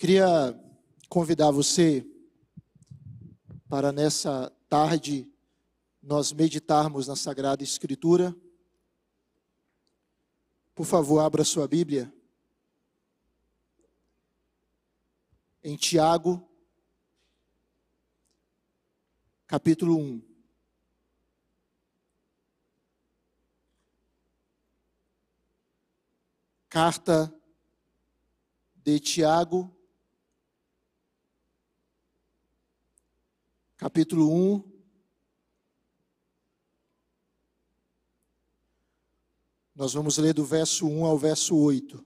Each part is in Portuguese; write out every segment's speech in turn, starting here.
Queria convidar você para nessa tarde nós meditarmos na Sagrada Escritura. Por favor, abra sua Bíblia. Em Tiago, capítulo 1. Carta de Tiago, capítulo 1. Nós vamos ler do verso 1 ao verso 8.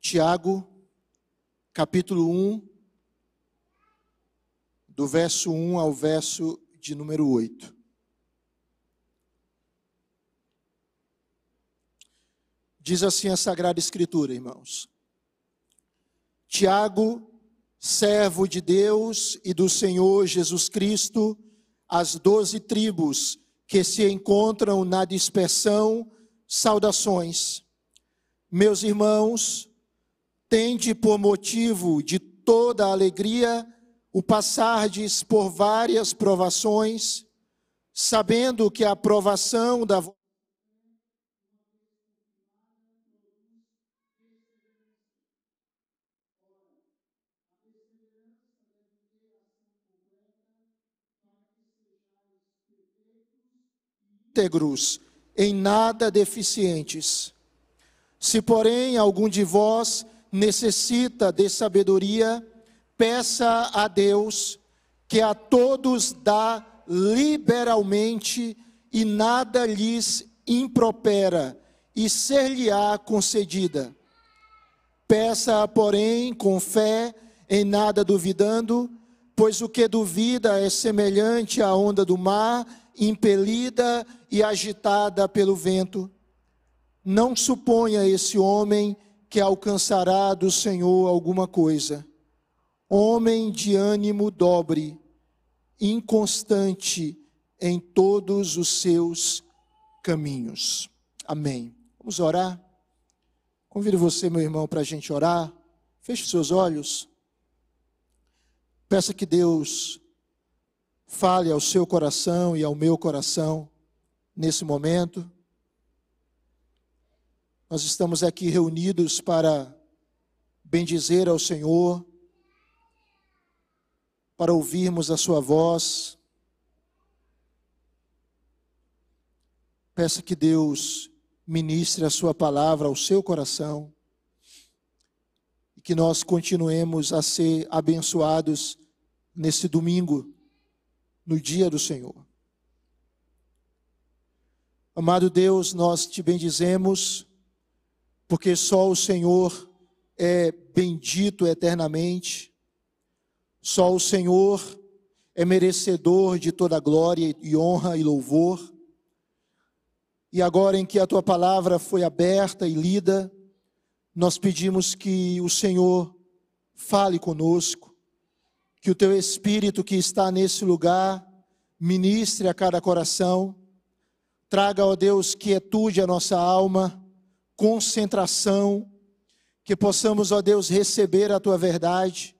Tiago, capítulo 1, do verso 1 ao verso de número 8. Diz assim a Sagrada Escritura, irmãos. Tiago, servo de Deus e do Senhor Jesus Cristo, as doze tribos que se encontram na dispersão, saudações. Meus irmãos, tende por motivo de toda alegria o passardes por várias provações, sabendo que a provação da íntegros, em nada deficientes. Se, porém, algum de vós necessita de sabedoria, peça a Deus, que a todos dá liberalmente e nada lhes impropera, e ser-lhe-á concedida. Peça, porém, com fé, em nada duvidando, pois o que duvida é semelhante à onda do mar, impelida e agitada pelo vento. Não suponha esse homem que alcançará do Senhor alguma coisa. Homem de ânimo dobre, inconstante em todos os seus caminhos. Amém. Vamos orar? Convido você, meu irmão, para a gente orar. Feche seus olhos. Peça que Deus fale ao seu coração e ao meu coração nesse momento. Nós estamos aqui reunidos para bendizer ao Senhor, para ouvirmos a Sua voz. Peça que Deus ministre a Sua palavra ao seu coração e que nós continuemos a ser abençoados nesse domingo, no dia do Senhor. Amado Deus, nós te bendizemos porque só o Senhor é bendito eternamente, só o Senhor é merecedor de toda glória e honra e louvor. E agora em que a tua palavra foi aberta e lida, nós pedimos que o Senhor fale conosco, que o teu Espírito que está nesse lugar ministre a cada coração, traga, ó Deus, quietude à nossa alma concentração, que possamos, ó Deus, receber a tua verdade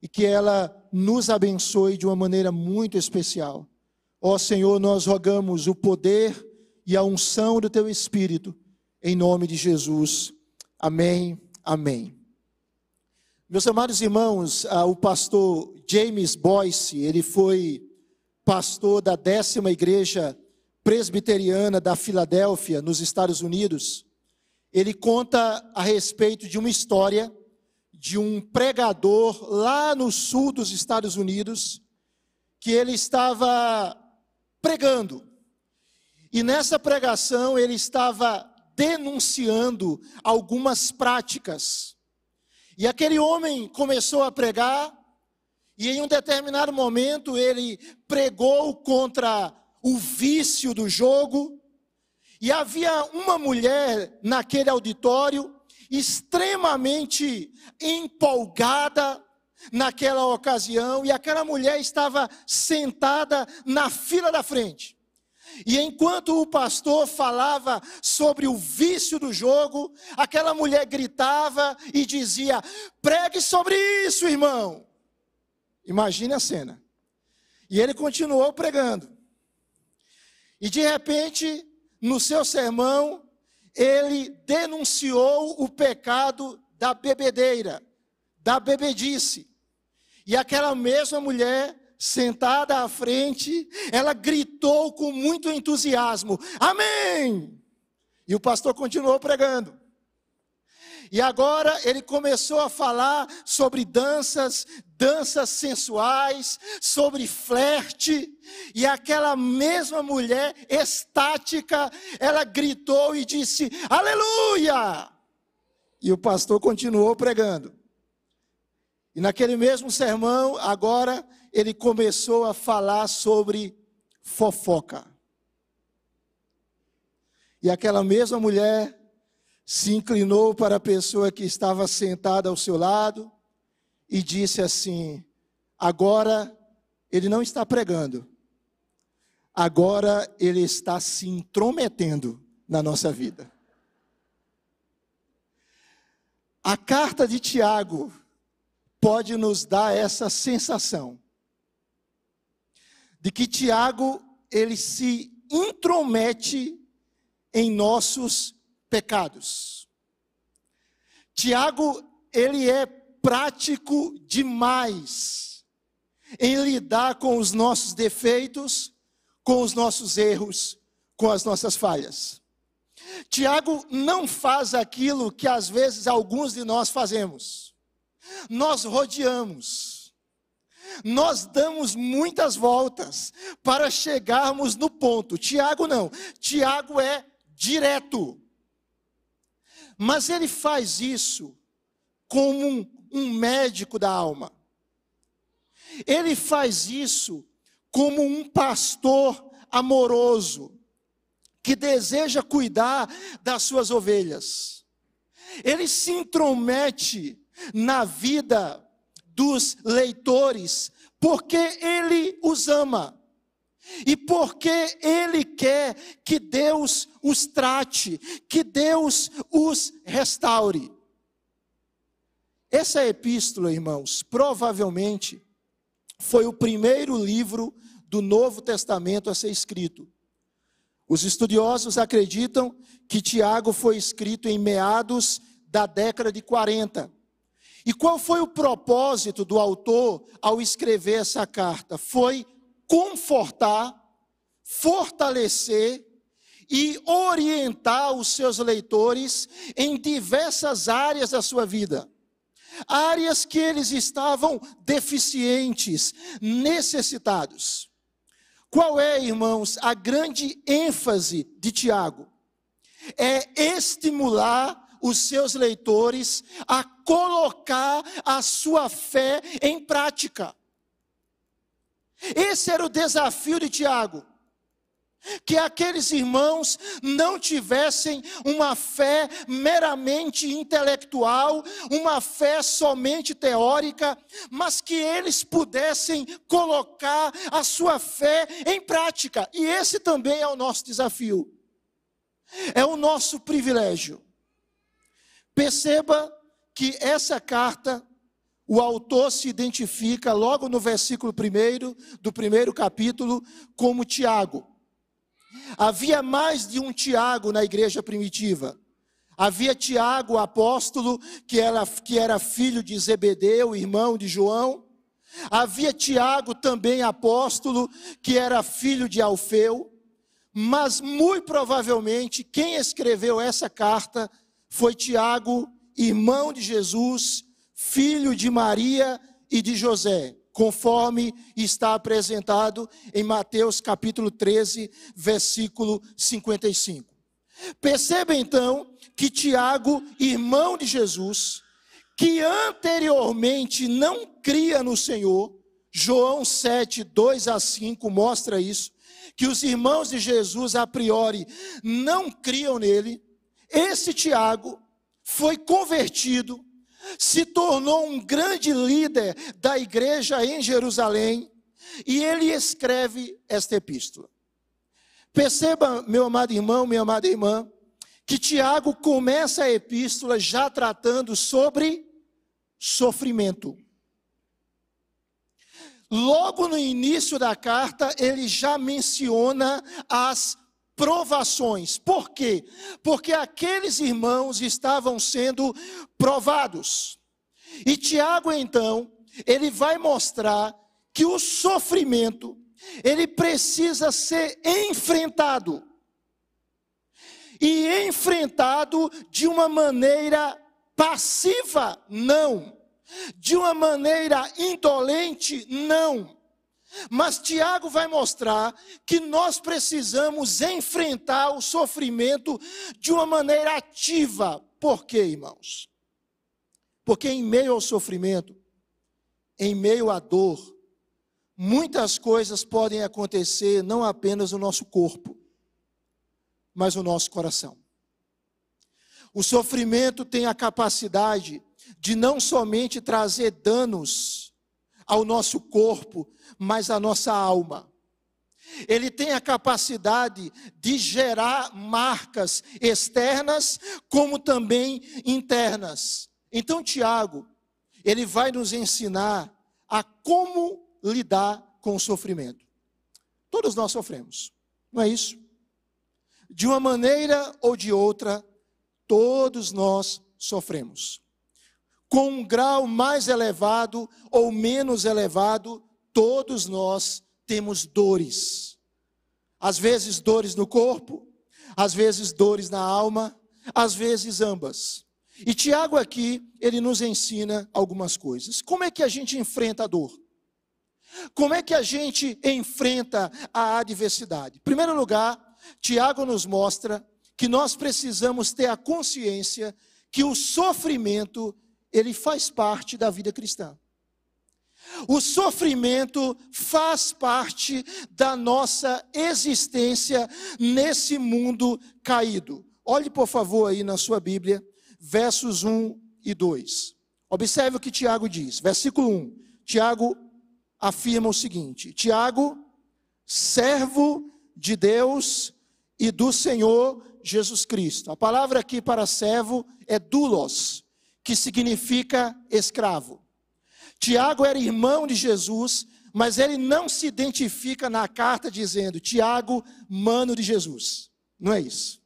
e que ela nos abençoe de uma maneira muito especial. Ó Senhor, nós rogamos o poder e a unção do teu Espírito, em nome de Jesus. Amém. Amém. Meus amados irmãos, ah, o pastor James Boyce, ele foi pastor da décima igreja presbiteriana da Filadélfia, nos Estados Unidos ele conta a respeito de uma história de um pregador lá no sul dos Estados Unidos, que ele estava pregando. E nessa pregação ele estava denunciando algumas práticas. E aquele homem começou a pregar, e em um determinado momento ele pregou contra o vício do jogo, E havia uma mulher naquele auditório extremamente empolgada naquela ocasião, e aquela mulher estava sentada na fila da frente. E enquanto o pastor falava sobre o vício do jogo, aquela mulher gritava e dizia: pregue sobre isso, irmão. Imagine a cena. E ele continuou pregando. E de repente, no seu sermão, ele denunciou o pecado da bebedeira, da bebedice. E aquela mesma mulher sentada à frente, ela gritou com muito entusiasmo: Amém! E o pastor continuou pregando. E agora ele começou a falar sobre danças, danças sensuais, sobre flerte, e aquela mesma mulher estática, ela gritou e disse: Aleluia! E o pastor continuou pregando. E naquele mesmo sermão, agora, ele começou a falar sobre fofoca. E aquela mesma mulher se inclinou para a pessoa que estava sentada ao seu lado e disse assim: Agora ele não está pregando, agora ele está se intrometendo na nossa vida. A carta de Tiago pode nos dar essa sensação de que Tiago ele se intromete em nossos pecados. Tiago, ele é prático demais em lidar com os nossos defeitos, com os nossos erros, com as nossas falhas. Tiago não faz aquilo que às vezes alguns de nós fazemos. Nós rodeamos nós damos muitas voltas para chegarmos no ponto. Tiago não. Tiago é direto. Mas ele faz isso como um, um médico da alma. Ele faz isso como um pastor amoroso que deseja cuidar das suas ovelhas. Ele se intromete na vida dos leitores, porque Ele os ama. E porque Ele quer que Deus os trate, que Deus os restaure. Essa epístola, irmãos, provavelmente foi o primeiro livro do Novo Testamento a ser escrito. Os estudiosos acreditam que Tiago foi escrito em meados da década de 40. E qual foi o propósito do autor ao escrever essa carta? Foi confortar, fortalecer e orientar os seus leitores em diversas áreas da sua vida. Áreas que eles estavam deficientes, necessitados. Qual é, irmãos, a grande ênfase de Tiago? É estimular os seus leitores a colocar a sua fé em prática. Esse era o desafio de Tiago. Que aqueles irmãos não tivessem uma fé meramente intelectual, uma fé somente teórica, mas que eles pudessem colocar a sua fé em prática. E esse também é o nosso desafio, é o nosso privilégio. Perceba que essa carta, o autor se identifica logo no versículo 1 do primeiro capítulo como Tiago. Havia mais de um Tiago na igreja primitiva. Havia Tiago, apóstolo, que era, que era filho de Zebedeu, irmão de João. Havia Tiago, também apóstolo, que era filho de Alfeu. Mas, muito provavelmente, quem escreveu essa carta foi Tiago, irmão de Jesus, filho de Maria e de José, conforme está apresentado em Mateus capítulo 13, versículo 55. Perceba então que Tiago, irmão de Jesus, que anteriormente não cria no Senhor, João 7, 2 a 5 mostra isso, que os irmãos de Jesus, a priori, não criam nele, esse Tiago foi convertido, se tornou um grande líder da igreja em Jerusalém, e ele escreve esta epístola. Perceba, meu amado irmão, minha amada irmã, que Tiago começa a epístola já tratando sobre sofrimento. Logo no início da carta, ele já menciona as provações. Por quê? Porque aqueles irmãos estavam sendo provados. E Tiago, então, ele vai mostrar que o sofrimento, ele precisa ser enfrentado. E enfrentado de uma maneira passiva, não. De uma maneira indolente, não. Mas Tiago vai mostrar que nós precisamos enfrentar o sofrimento de uma maneira ativa. Por quê, irmãos? Porque em meio ao sofrimento, em meio à dor, muitas coisas podem acontecer não apenas no nosso corpo, mas no nosso coração. O sofrimento tem a capacidade de não somente trazer danos ao nosso corpo, mas à nossa alma. Ele tem a capacidade de gerar marcas externas, como também internas. Então, Tiago, ele vai nos ensinar a como lidar com o sofrimento. Todos nós sofremos, não é isso? De uma maneira ou de outra, todos nós sofremos. Com um grau mais elevado ou menos elevado, todos nós temos dores. Às vezes dores no corpo, às vezes dores na alma, às vezes ambas. E Tiago aqui, ele nos ensina algumas coisas. Como é que a gente enfrenta a dor? Como é que a gente enfrenta a adversidade? Em primeiro lugar, Tiago nos mostra que nós precisamos ter a consciência que o sofrimento ele faz parte da vida cristã. O sofrimento faz parte da nossa existência nesse mundo caído. Olhe, por favor, aí na sua Bíblia, versos 1 e 2. Observe o que Tiago diz. Versículo 1. Tiago afirma o seguinte: Tiago, servo de Deus e do Senhor Jesus Cristo. A palavra aqui para servo é doulos, que significa escravo. Tiago era irmão de Jesus, mas ele não se identifica na carta dizendo Tiago, mano de Jesus. Não é isso.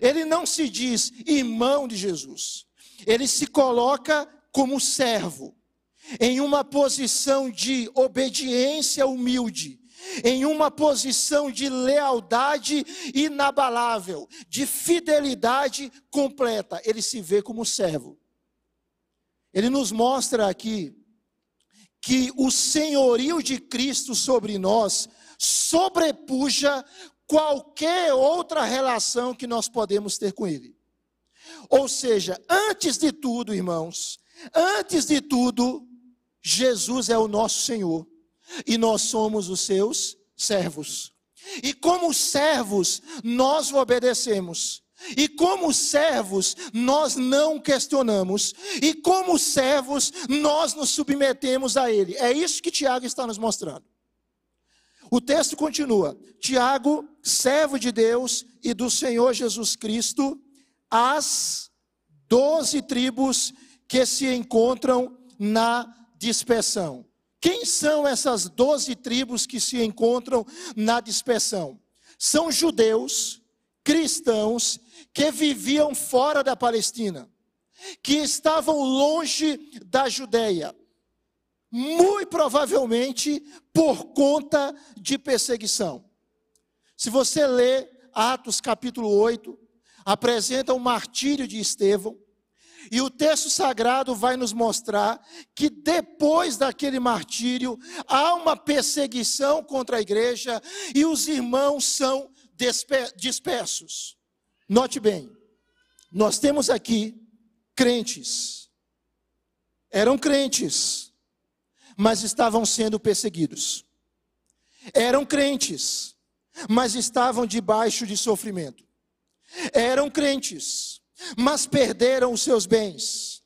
Ele não se diz irmão de Jesus. Ele se coloca como servo, em uma posição de obediência humilde em uma posição de lealdade inabalável, de fidelidade completa. Ele se vê como servo. Ele nos mostra aqui que o senhorio de Cristo sobre nós sobrepuja qualquer outra relação que nós podemos ter com Ele. Ou seja, antes de tudo, irmãos, antes de tudo, Jesus é o nosso Senhor e nós somos os seus servos. E como servos, nós o obedecemos. E como servos, nós não questionamos. E como servos, nós nos submetemos a Ele. É isso que Tiago está nos mostrando. O texto continua: Tiago, servo de Deus e do Senhor Jesus Cristo, as doze tribos que se encontram na dispersão. Quem são essas doze tribos que se encontram na dispersão? São judeus, cristãos, que viviam fora da Palestina, que estavam longe da Judéia, muito provavelmente por conta de perseguição. Se você lê Atos capítulo 8, apresenta o martírio de Estevão, e o texto sagrado vai nos mostrar que depois daquele martírio há uma perseguição contra a igreja e os irmãos são dispersos. Note bem, nós temos aqui crentes, eram crentes, mas estavam sendo perseguidos. Eram crentes, mas estavam debaixo de sofrimento. Eram crentes, mas perderam os seus bens.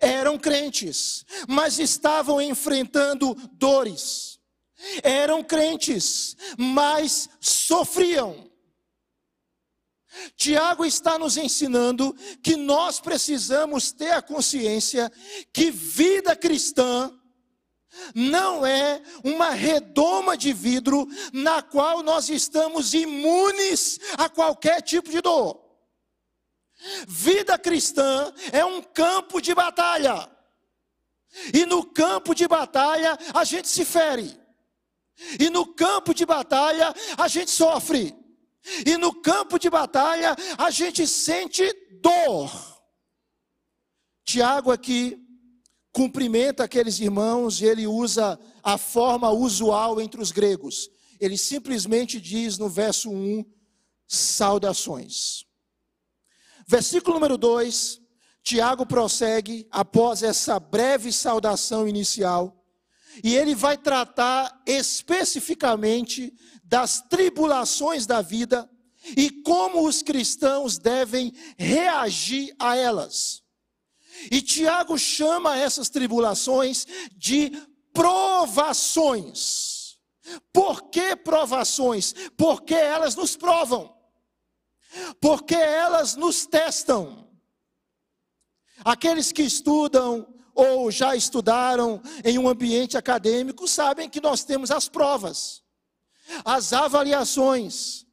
Eram crentes, mas estavam enfrentando dores. Eram crentes, mas sofriam. Tiago está nos ensinando que nós precisamos ter a consciência que vida cristã não é uma redoma de vidro na qual nós estamos imunes a qualquer tipo de dor. Vida cristã é um campo de batalha. E no campo de batalha a gente se fere. E no campo de batalha a gente sofre. E no campo de batalha a gente sente dor. Tiago aqui cumprimenta aqueles irmãos e ele usa a forma usual entre os gregos. Ele simplesmente diz no verso 1: saudações. Versículo número 2, Tiago prossegue após essa breve saudação inicial, e ele vai tratar especificamente das tribulações da vida e como os cristãos devem reagir a elas. E Tiago chama essas tribulações de provações. Por que provações? Porque elas nos provam. Porque elas nos testam. Aqueles que estudam ou já estudaram em um ambiente acadêmico sabem que nós temos as provas as avaliações.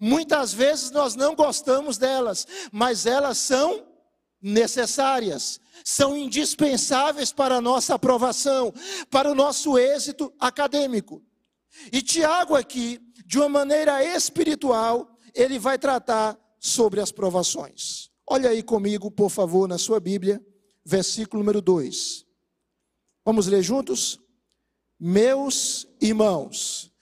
Muitas vezes nós não gostamos delas, mas elas são necessárias, são indispensáveis para a nossa aprovação, para o nosso êxito acadêmico. E Tiago, aqui, de uma maneira espiritual, ele vai tratar sobre as provações. Olha aí comigo, por favor, na sua Bíblia, versículo número 2. Vamos ler juntos? Meus irmãos,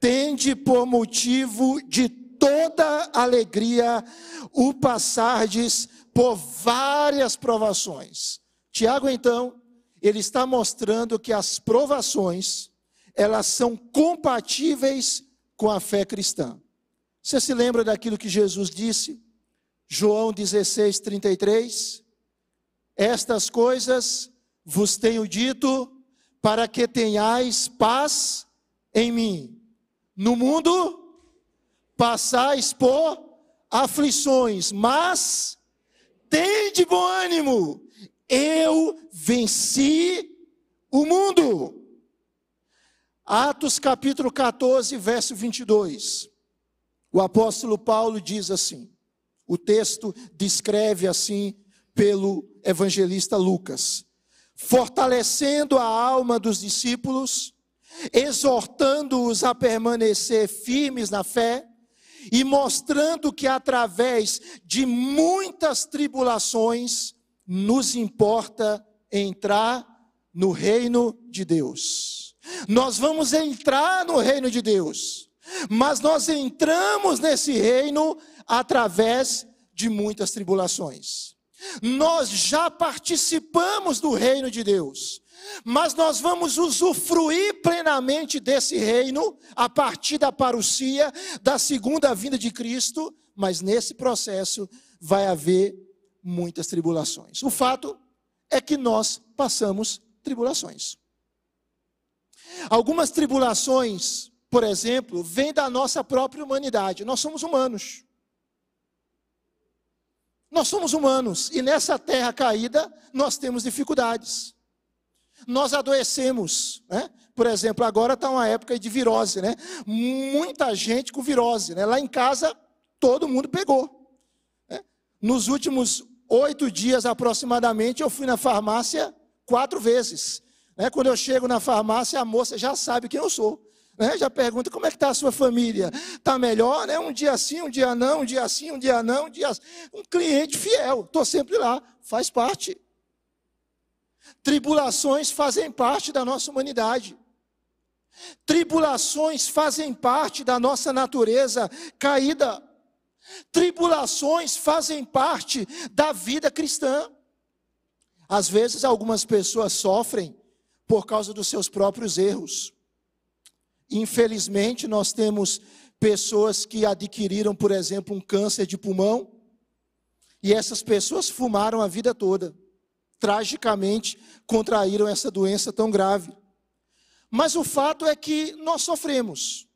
tende por motivo de toda alegria o passardes por várias provações. Tiago, então, ele está mostrando que as provações, elas são compatíveis com a fé cristã. Você se lembra daquilo que Jesus disse? João 16, 33. Estas coisas vos tenho dito para que tenhais paz em mim. No mundo passais por aflições, mas tende bom ânimo. Eu venci o mundo. Atos capítulo 14, verso 22. O apóstolo Paulo diz assim: o texto descreve assim pelo evangelista Lucas: fortalecendo a alma dos discípulos exortando-os a permanecer firmes na fé e mostrando que através de muitas tribulações nos importa entrar no reino de Deus. Nós vamos entrar no reino de Deus, mas nós entramos nesse reino através de muitas tribulações. Nós já participamos do reino de Deus mas nós vamos usufruir plenamente desse reino a partir da parousia, da segunda vinda de Cristo, mas nesse processo vai haver muitas tribulações. O fato é que nós passamos tribulações. Algumas tribulações, por exemplo, vêm da nossa própria humanidade. Nós somos humanos. Nós somos humanos e nessa terra caída nós temos dificuldades nós adoecemos, né? Por exemplo, agora está uma época de virose, né? Muita gente com virose, né? Lá em casa, todo mundo pegou. Né? Nos últimos oito dias aproximadamente, eu fui na farmácia quatro vezes. Né? Quando eu chego na farmácia, a moça já sabe quem eu sou. Né? Já pergunta como é que está a sua família. Está melhor, né? Um dia sim, um dia não, um dia sim, um dia não, um dia. Um cliente fiel. Estou sempre lá, faz parte. Tribulações fazem parte da nossa humanidade. Tribulações fazem parte da nossa natureza caída. Tribulações fazem parte da vida cristã. Às vezes, algumas pessoas sofrem por causa dos seus próprios erros. Infelizmente, nós temos pessoas que adquiriram, por exemplo, um câncer de pulmão, e essas pessoas fumaram a vida toda. Tragicamente contraíram essa doença tão grave. Mas o fato é que nós sofremos.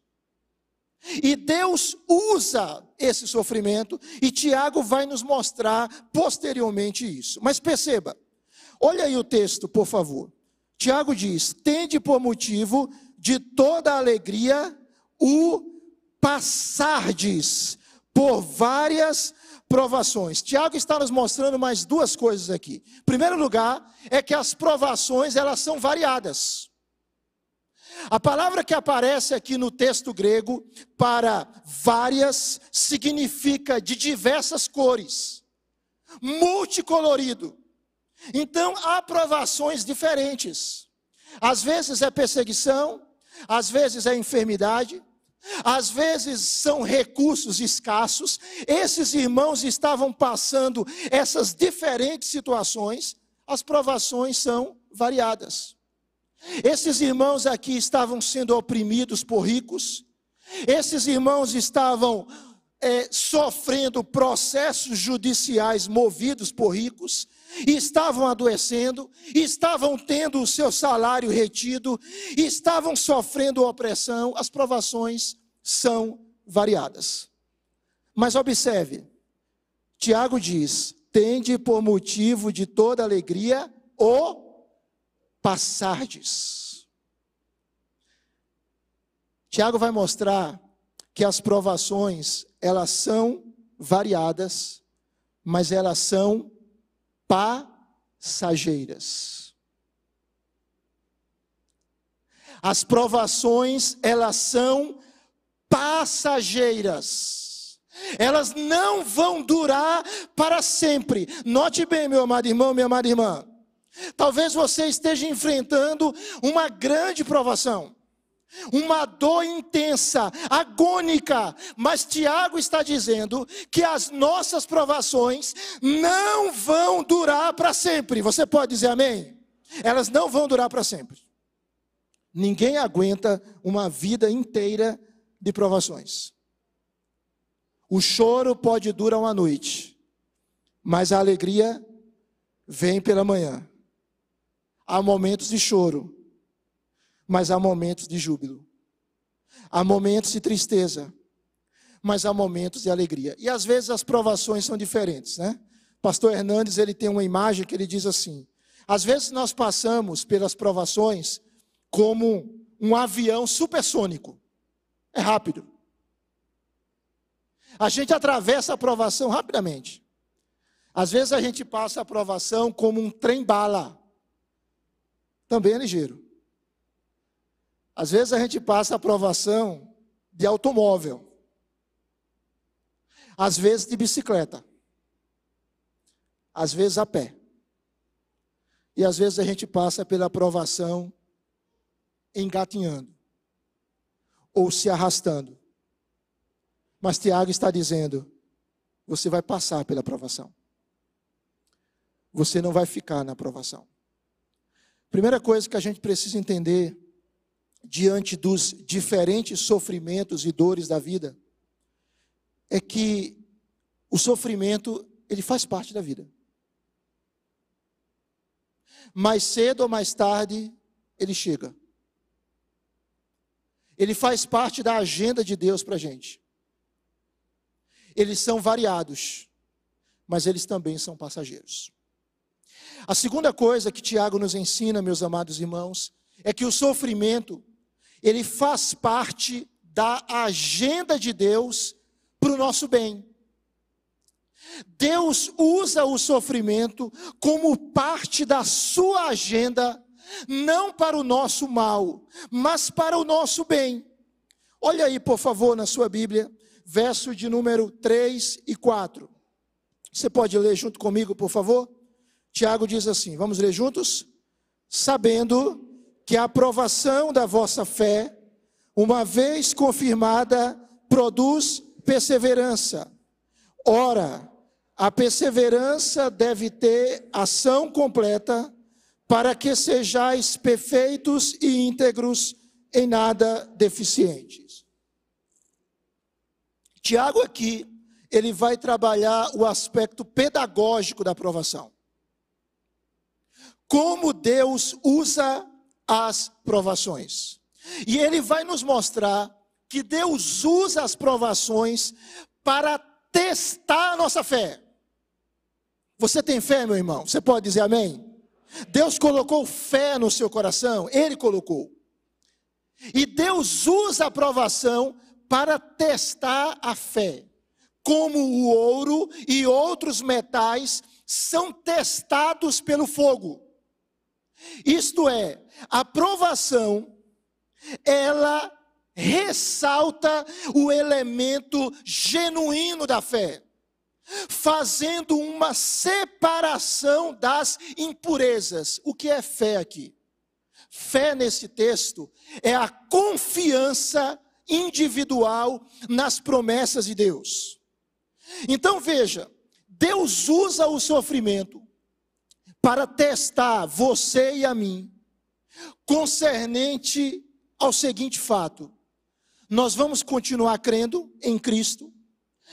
E Deus usa esse sofrimento, e Tiago vai nos mostrar posteriormente isso. Mas perceba, olha aí o texto, por favor. Tiago diz: Tende por motivo de toda alegria o passardes por várias provações. Tiago está nos mostrando mais duas coisas aqui. Em primeiro lugar, é que as provações, elas são variadas. A palavra que aparece aqui no texto grego para várias significa de diversas cores, multicolorido. Então há provações diferentes. Às vezes é perseguição, às vezes é enfermidade, às vezes são recursos escassos. Esses irmãos estavam passando essas diferentes situações, as provações são variadas. Esses irmãos aqui estavam sendo oprimidos por ricos, esses irmãos estavam é, sofrendo processos judiciais movidos por ricos, estavam adoecendo, estavam tendo o seu salário retido, estavam sofrendo opressão, as provações são variadas. Mas observe, Tiago diz: tende por motivo de toda alegria o passardes. Tiago vai mostrar que as provações, elas são variadas, mas elas são passageiras. As provações, elas são passageiras. Elas não vão durar para sempre. Note bem, meu amado irmão, minha amada irmã. Talvez você esteja enfrentando uma grande provação, uma dor intensa, agônica, mas Tiago está dizendo que as nossas provações não vão durar para sempre. Você pode dizer amém? Elas não vão durar para sempre. Ninguém aguenta uma vida inteira de provações. O choro pode durar uma noite, mas a alegria vem pela manhã. Há momentos de choro, mas há momentos de júbilo. Há momentos de tristeza, mas há momentos de alegria. E às vezes as provações são diferentes, né? Pastor Hernandes, ele tem uma imagem que ele diz assim: às vezes nós passamos pelas provações como um avião supersônico. É rápido. A gente atravessa a provação rapidamente. Às vezes a gente passa a provação como um trem-bala também é ligeiro. Às vezes a gente passa a aprovação de automóvel, às vezes de bicicleta, às vezes a pé. E às vezes a gente passa pela aprovação engatinhando ou se arrastando. Mas Tiago está dizendo: você vai passar pela aprovação. Você não vai ficar na aprovação. Primeira coisa que a gente precisa entender diante dos diferentes sofrimentos e dores da vida é que o sofrimento ele faz parte da vida. Mais cedo ou mais tarde ele chega. Ele faz parte da agenda de Deus para a gente. Eles são variados, mas eles também são passageiros. A segunda coisa que Tiago nos ensina, meus amados irmãos, é que o sofrimento, ele faz parte da agenda de Deus para o nosso bem. Deus usa o sofrimento como parte da sua agenda, não para o nosso mal, mas para o nosso bem. Olha aí, por favor, na sua Bíblia, verso de número 3 e 4. Você pode ler junto comigo, por favor? Tiago diz assim: vamos ler juntos? Sabendo que a aprovação da vossa fé, uma vez confirmada, produz perseverança. Ora, a perseverança deve ter ação completa, para que sejais perfeitos e íntegros, em nada deficientes. Tiago aqui, ele vai trabalhar o aspecto pedagógico da provação. Como Deus usa as provações. E ele vai nos mostrar que Deus usa as provações para testar a nossa fé. Você tem fé, meu irmão? Você pode dizer amém? Deus colocou fé no seu coração, Ele colocou. E Deus usa a provação para testar a fé. Como o ouro e outros metais são testados pelo fogo. Isto é, a provação, ela ressalta o elemento genuíno da fé fazendo uma separação das impurezas. O que é fé aqui? Fé nesse texto é a confiança individual nas promessas de Deus. Então veja, Deus usa o sofrimento para testar você e a mim, concernente ao seguinte fato: nós vamos continuar crendo em Cristo,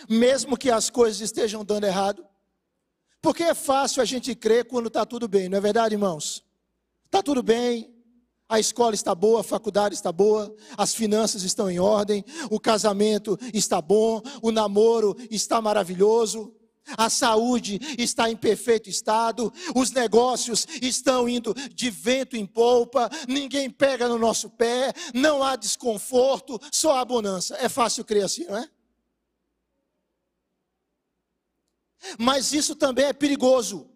mesmo que as coisas estejam dando errado? Porque é fácil a gente crer quando está tudo bem, não é verdade, irmãos? Está tudo bem, a escola está boa, a faculdade está boa, as finanças estão em ordem, o casamento está bom, o namoro está maravilhoso, a saúde está em perfeito estado, os negócios estão indo de vento em polpa, ninguém pega no nosso pé, não há desconforto, só há bonança. É fácil crer assim, não é? Mas isso também é perigoso,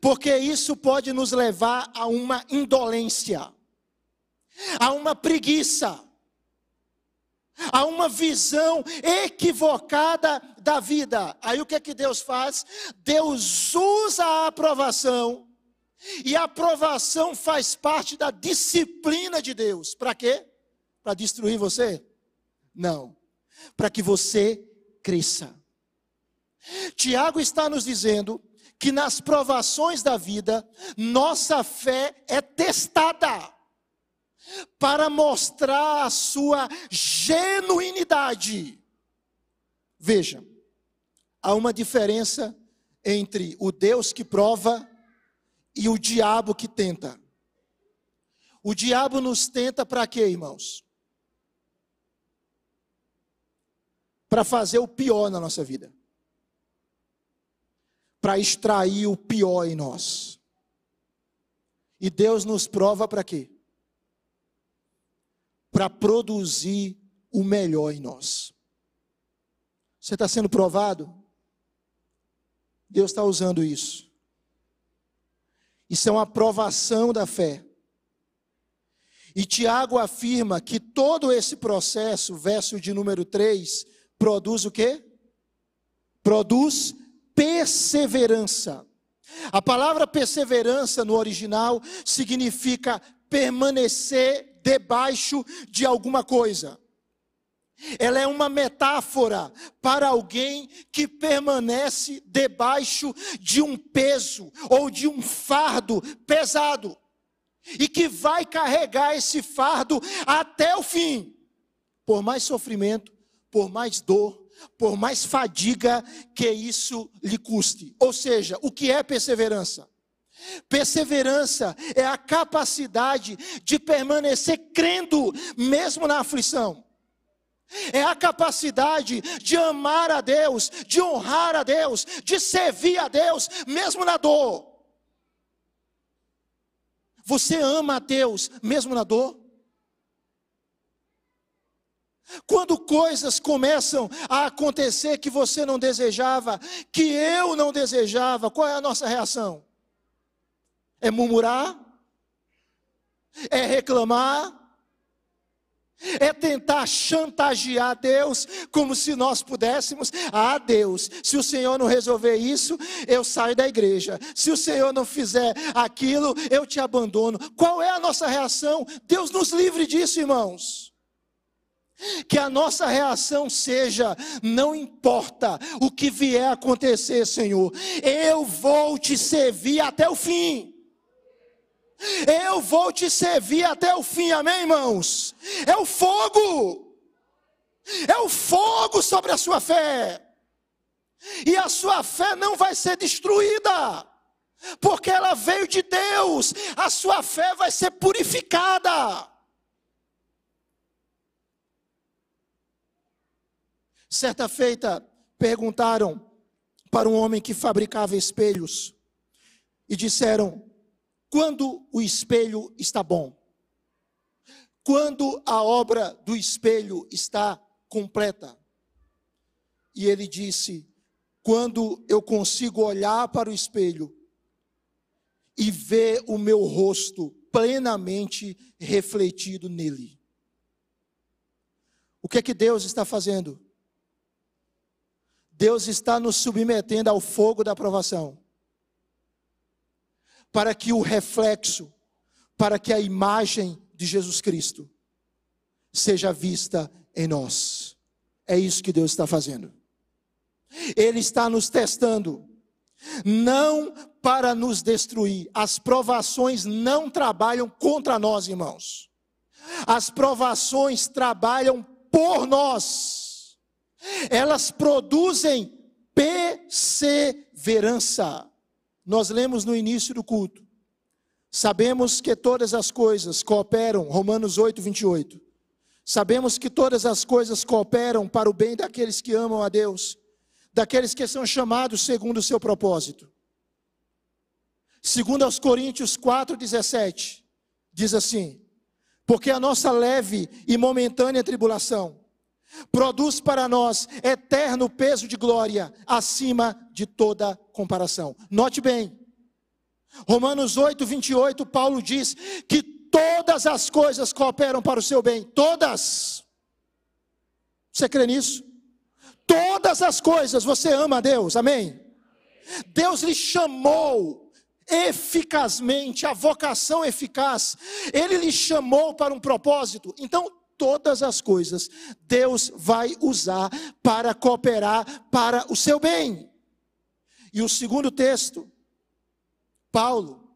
porque isso pode nos levar a uma indolência, a uma preguiça, a uma visão equivocada da vida. Aí o que é que Deus faz? Deus usa a aprovação, e a aprovação faz parte da disciplina de Deus. Para quê? Para destruir você? Não. Para que você cresça. Tiago está nos dizendo que nas provações da vida, nossa fé é testada para mostrar a sua genuinidade. Veja, há uma diferença entre o Deus que prova e o diabo que tenta. O diabo nos tenta para quê, irmãos? Para fazer o pior na nossa vida para extrair o pior em nós. E Deus nos prova para quê? Para produzir o melhor em nós. Você está sendo provado? Deus está usando isso. Isso é uma aprovação da fé. E Tiago afirma que todo esse processo, verso de número 3, produz o quê? Produz perseverança. A palavra perseverança no original significa permanecer debaixo de alguma coisa. Ela é uma metáfora para alguém que permanece debaixo de um peso ou de um fardo pesado e que vai carregar esse fardo até o fim, por mais sofrimento, por mais dor, por mais fadiga que isso lhe custe. Ou seja, o que é perseverança? Perseverança é a capacidade de permanecer crendo, mesmo na aflição. É a capacidade de amar a Deus, de honrar a Deus, de servir a Deus, mesmo na dor. Você ama a Deus, mesmo na dor? Quando coisas começam a acontecer que você não desejava, que eu não desejava, qual é a nossa reação? É murmurar? É reclamar? É tentar chantagear Deus como se nós pudéssemos. Ah, Deus, se o Senhor não resolver isso, eu saio da igreja. Se o Senhor não fizer aquilo, eu te abandono. Qual é a nossa reação? Deus nos livre disso, irmãos. Que a nossa reação seja: não importa o que vier acontecer, Senhor, eu vou te servir até o fim. Eu vou te servir até o fim, amém, irmãos? É o fogo. é o fogo sobre a sua fé. E a sua fé não vai ser destruída, porque ela veio de Deus, a sua fé vai ser purificada. Certa feita, perguntaram para um homem que fabricava espelhos e disseram: quando o espelho está bom? Quando a obra do espelho está completa? E ele disse: quando eu consigo olhar para o espelho e ver o meu rosto plenamente refletido nele. O que é que Deus está fazendo? Deus está nos submetendo ao fogo da aprovação, para que o reflexo, para que a imagem de Jesus Cristo seja vista em nós. É isso que Deus está fazendo. Ele está nos testando, não para nos destruir. As provações não trabalham contra nós, irmãos. As provações trabalham por nós elas produzem perseverança. Nós lemos no início do culto. Sabemos que todas as coisas cooperam, Romanos 8, 28. Sabemos que todas as coisas cooperam para o bem daqueles que amam a Deus, daqueles que são chamados segundo o seu propósito. Segundo aos Coríntios 4, 17, diz assim: Porque a nossa leve e momentânea tribulação produz para nós eterno peso de glória acima de toda comparação. Note bem, Romanos 8, 28, Paulo diz que todas as coisas cooperam para o seu bem, todas. Você crê nisso? Todas as coisas, você ama a Deus, amém? Deus lhe chamou eficazmente, a vocação eficaz, Ele lhe chamou para um propósito, então todas as coisas Deus vai usar para cooperar para o seu bem. E o segundo texto, Paulo.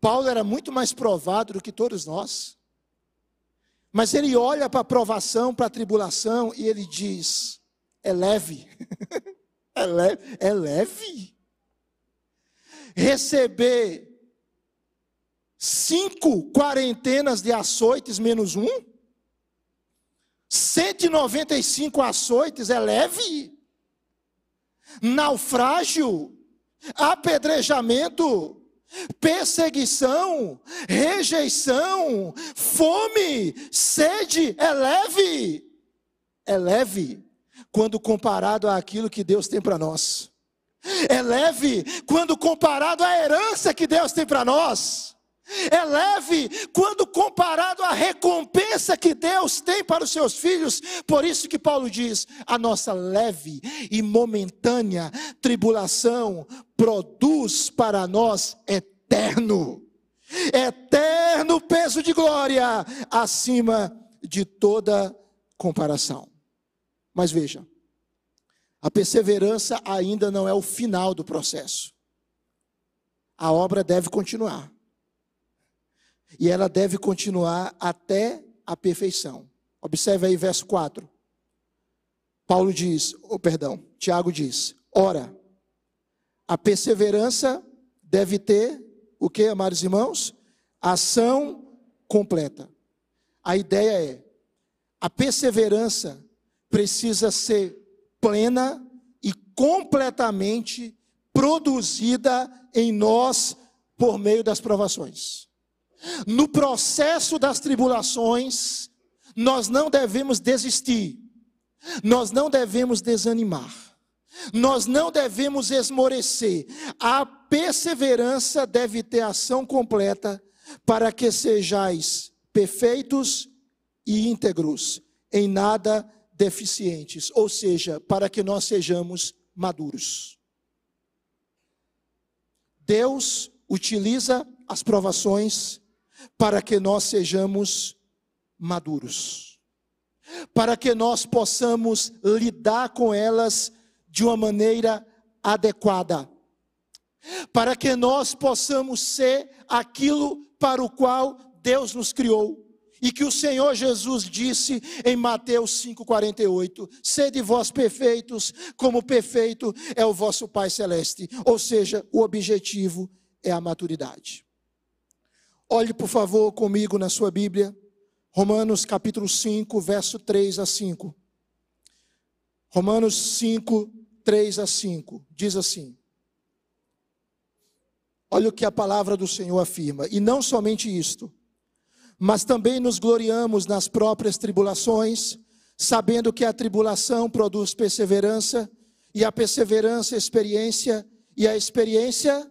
Paulo era muito mais provado do que todos nós. Mas ele olha para a provação, para a tribulação, e ele diz: é leve. é leve. É leve. Receber cinco quarentenas de açoites menos um? 195 açoites é leve? Naufrágio, apedrejamento, perseguição, rejeição, fome, sede é leve? É leve quando comparado àquilo que Deus tem para nós. É leve quando comparado à herança que Deus tem para nós. É leve quando comparado à recompensa que Deus tem para os seus filhos. Por isso que Paulo diz: a nossa leve e momentânea tribulação produz para nós eterno, eterno peso de glória acima de toda comparação. Mas veja, a perseverança ainda não é o final do processo. A obra deve continuar. E ela deve continuar até a perfeição. Observe aí verso 4. Paulo diz, ou oh, perdão, Tiago diz: Ora, a perseverança deve ter o que, amados irmãos? Ação completa. A ideia é: a perseverança precisa ser plena e completamente produzida em nós por meio das provações. No processo das tribulações, nós não devemos desistir, nós não devemos desanimar, nós não devemos esmorecer. A perseverança deve ter ação completa para que sejais perfeitos e íntegros, em nada deficientes, ou seja, para que nós sejamos maduros. Deus utiliza as provações para que nós sejamos maduros, para que nós possamos lidar com elas de uma maneira adequada, para que nós possamos ser aquilo para o qual Deus nos criou. e que o Senhor Jesus disse em Mateus 5,48: Sede vós perfeitos, como perfeito é o vosso Pai Celeste. Ou seja, o objetivo é a maturidade. Olhe, por favor, comigo na sua Bíblia, Romanos capítulo 5, verso 3 a 5. Romanos 5, 3 a 5, diz assim: Olha o que a palavra do Senhor afirma, e não somente isto mas também nos gloriamos nas próprias tribulações, sabendo que a tribulação produz perseverança, e a perseverança, experiência, e a experiência,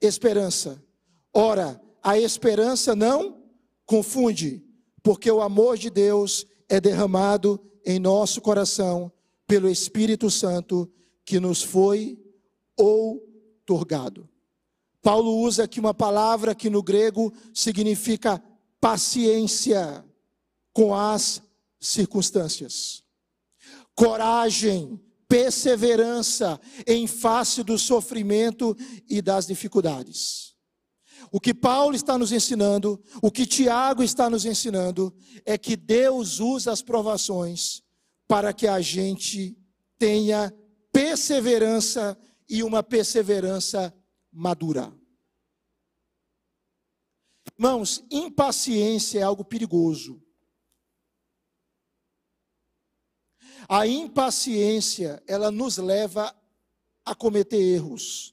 esperança. Ora, a esperança não confunde, porque o amor de Deus é derramado em nosso coração pelo Espírito Santo que nos foi outorgado. Paulo usa aqui uma palavra que no grego significa paciência com as circunstâncias, coragem, perseverança em face do sofrimento e das dificuldades. O que Paulo está nos ensinando, o que Tiago está nos ensinando, é que Deus usa as provações para que a gente tenha perseverança e uma perseverança madura. Irmãos, impaciência é algo perigoso. A impaciência, ela nos leva a cometer erros.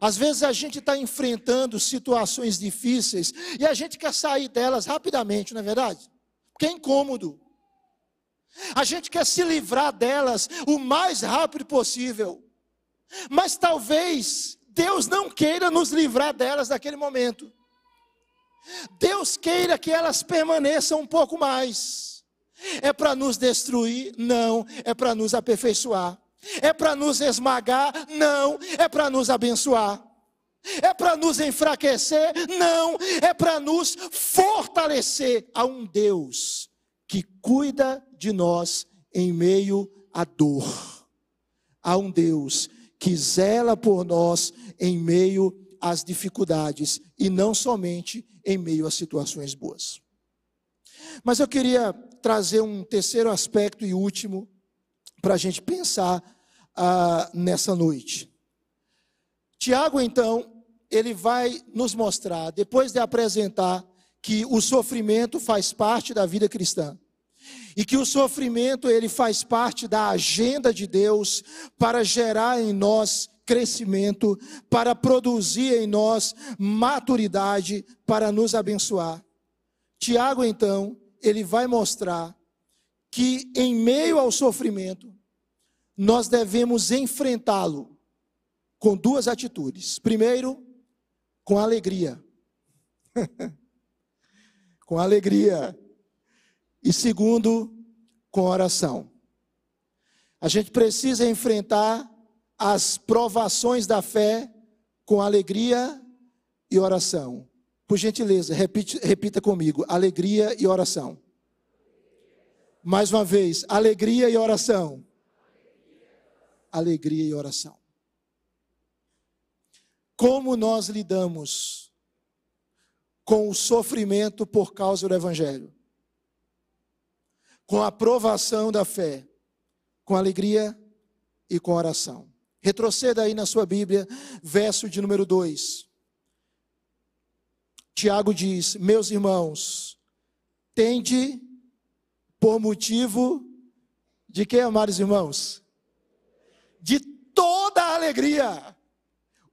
Às vezes a gente está enfrentando situações difíceis e a gente quer sair delas rapidamente, não é verdade? Porque é incômodo. A gente quer se livrar delas o mais rápido possível. Mas talvez Deus não queira nos livrar delas naquele momento. Deus queira que elas permaneçam um pouco mais. É para nos destruir? Não, é para nos aperfeiçoar. É para nos esmagar? Não, é para nos abençoar. É para nos enfraquecer? Não, é para nos fortalecer a um Deus que cuida de nós em meio à dor. A um Deus que zela por nós em meio às dificuldades e não somente em meio a situações boas. Mas eu queria trazer um terceiro aspecto e último para a gente pensar ah, nessa noite. Tiago, então, ele vai nos mostrar, depois de apresentar que o sofrimento faz parte da vida cristã, e que o sofrimento ele faz parte da agenda de Deus para gerar em nós crescimento, para produzir em nós maturidade, para nos abençoar. Tiago, então, ele vai mostrar que em meio ao sofrimento, nós devemos enfrentá-lo com duas atitudes. Primeiro, com alegria. com alegria. E segundo, com oração. A gente precisa enfrentar as provações da fé com alegria e oração. Por gentileza, repite, repita comigo: alegria e oração. Mais uma vez, alegria e oração. Alegria e oração. Como nós lidamos com o sofrimento por causa do Evangelho? Com a aprovação da fé, com alegria e com oração. Retroceda aí na sua Bíblia, verso de número 2. Tiago diz: Meus irmãos, tende por motivo de que, amados irmãos? De toda a alegria,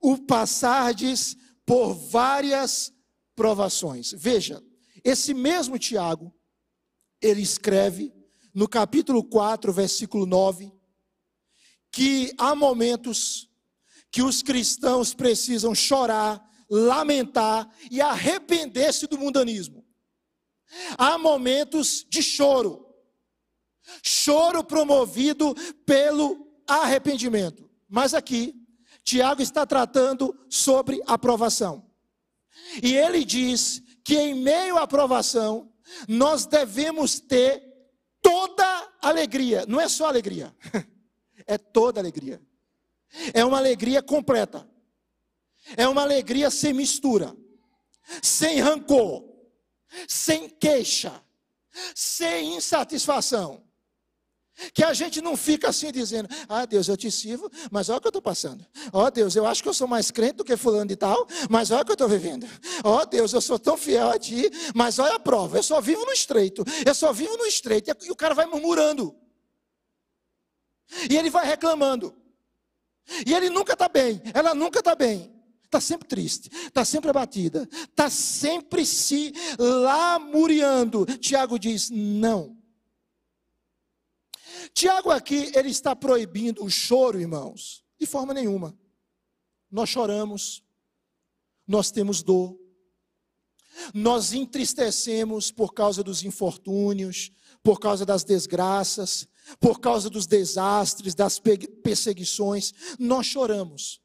o passardes por várias provações. Veja, esse mesmo Tiago, ele escreve no capítulo 4, versículo 9, que há momentos que os cristãos precisam chorar, lamentar e arrepender-se do mundanismo. Há momentos de choro, choro promovido pelo arrependimento. Mas aqui, Tiago está tratando sobre aprovação. E ele diz que em meio à aprovação, nós devemos ter toda alegria, não é só alegria. é toda alegria. É uma alegria completa. É uma alegria sem mistura, sem rancor, sem queixa, sem insatisfação. Que a gente não fica assim dizendo, ah Deus, eu te sirvo, mas olha o que eu estou passando. Ó oh, Deus, eu acho que eu sou mais crente do que fulano de tal, mas olha o que eu estou vivendo. Ó oh, Deus, eu sou tão fiel a ti, mas olha a prova, eu só vivo no estreito, eu só vivo no estreito. E o cara vai murmurando. E ele vai reclamando. E ele nunca está bem, ela nunca está bem. Está sempre triste, está sempre abatida, está sempre se lamuriando. Tiago diz: não. Tiago aqui, ele está proibindo o choro, irmãos, de forma nenhuma. Nós choramos, nós temos dor, nós entristecemos por causa dos infortúnios, por causa das desgraças, por causa dos desastres, das perseguições, nós choramos.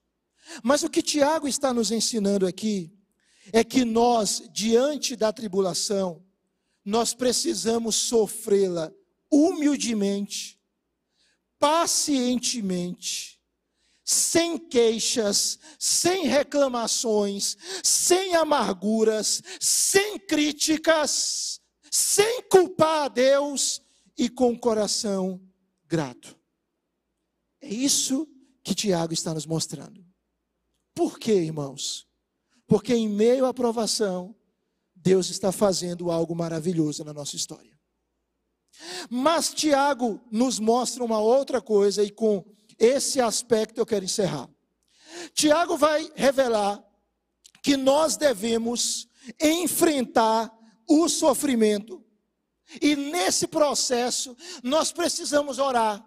Mas o que Tiago está nos ensinando aqui é que nós, diante da tribulação, nós precisamos sofrê-la humildemente, pacientemente, sem queixas, sem reclamações, sem amarguras, sem críticas, sem culpar a Deus e com o coração grato. É isso que Tiago está nos mostrando. Por quê, irmãos? Porque em meio à provação, Deus está fazendo algo maravilhoso na nossa história. Mas Tiago nos mostra uma outra coisa, e com esse aspecto eu quero encerrar. Tiago vai revelar que nós devemos enfrentar o sofrimento, e nesse processo nós precisamos orar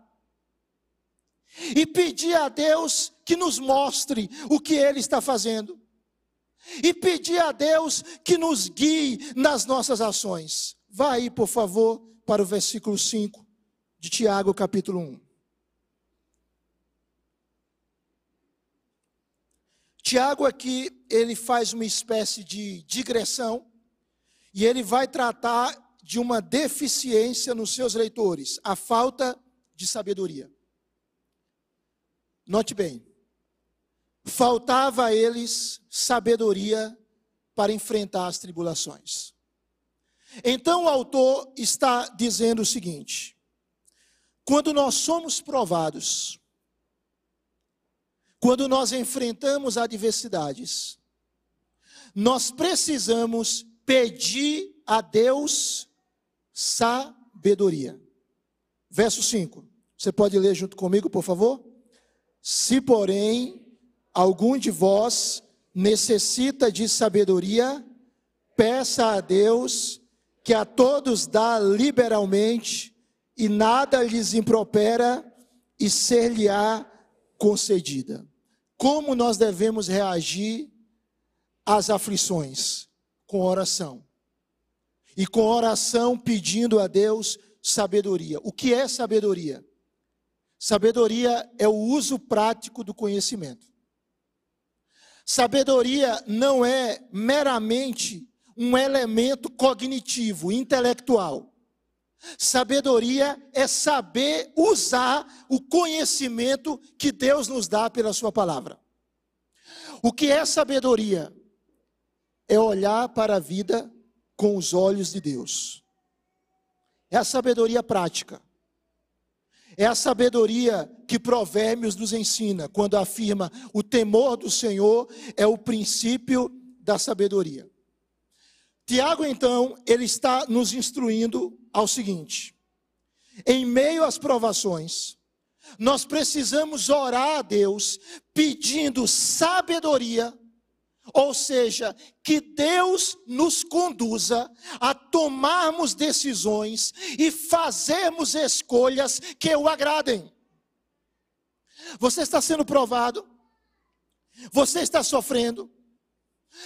e pedir a Deus que nos mostre o que Ele está fazendo, e pedir a Deus que nos guie nas nossas ações. Vá aí, por favor, para o versículo 5 de Tiago, capítulo 1. Tiago aqui, ele faz uma espécie de digressão, e ele vai tratar de uma deficiência nos seus leitores, a falta de sabedoria. Note bem, faltava a eles sabedoria para enfrentar as tribulações. Então o autor está dizendo o seguinte: quando nós somos provados, quando nós enfrentamos adversidades, nós precisamos pedir a Deus sabedoria. Verso 5. Você pode ler junto comigo, por favor? Se, porém, algum de vós necessita de sabedoria, peça a Deus, que a todos dá liberalmente, e nada lhes impropera, e ser-lhe-á concedida. Como nós devemos reagir às aflições? Com oração. E com oração pedindo a Deus sabedoria. O que é sabedoria? Sabedoria é o uso prático do conhecimento. Sabedoria não é meramente um elemento cognitivo, intelectual. Sabedoria é saber usar o conhecimento que Deus nos dá pela Sua palavra. O que é sabedoria? É olhar para a vida com os olhos de Deus. É a sabedoria prática. É a sabedoria que Provérbios nos ensina, quando afirma: o temor do Senhor é o princípio da sabedoria. Tiago, então, ele está nos instruindo ao seguinte: em meio às provações, nós precisamos orar a Deus pedindo sabedoria ou seja, que Deus nos conduza a tomarmos decisões e fazermos escolhas que o agradem. Você está sendo provado, você está sofrendo,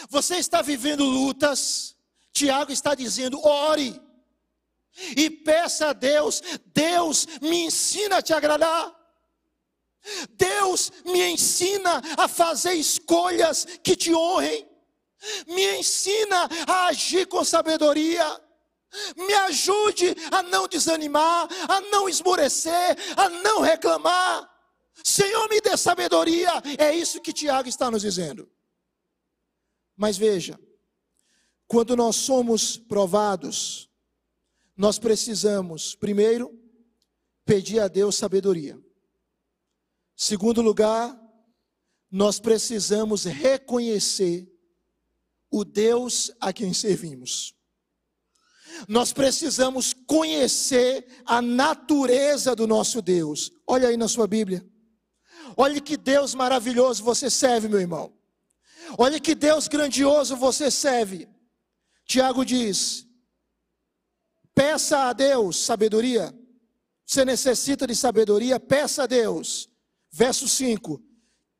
você está vivendo lutas. Tiago está dizendo: ore e peça a Deus, Deus me ensina a te agradar. Deus me ensina a fazer escolhas que te honrem, me ensina a agir com sabedoria, me ajude a não desanimar, a não esmorecer, a não reclamar. Senhor, me dê sabedoria, é isso que Tiago está nos dizendo. Mas veja, quando nós somos provados, nós precisamos, primeiro, pedir a Deus sabedoria. Segundo lugar, nós precisamos reconhecer o Deus a quem servimos. Nós precisamos conhecer a natureza do nosso Deus. Olha aí na sua Bíblia. Olha que Deus maravilhoso você serve, meu irmão. Olha que Deus grandioso você serve. Tiago diz: peça a Deus sabedoria. Você necessita de sabedoria, peça a Deus. Verso 5: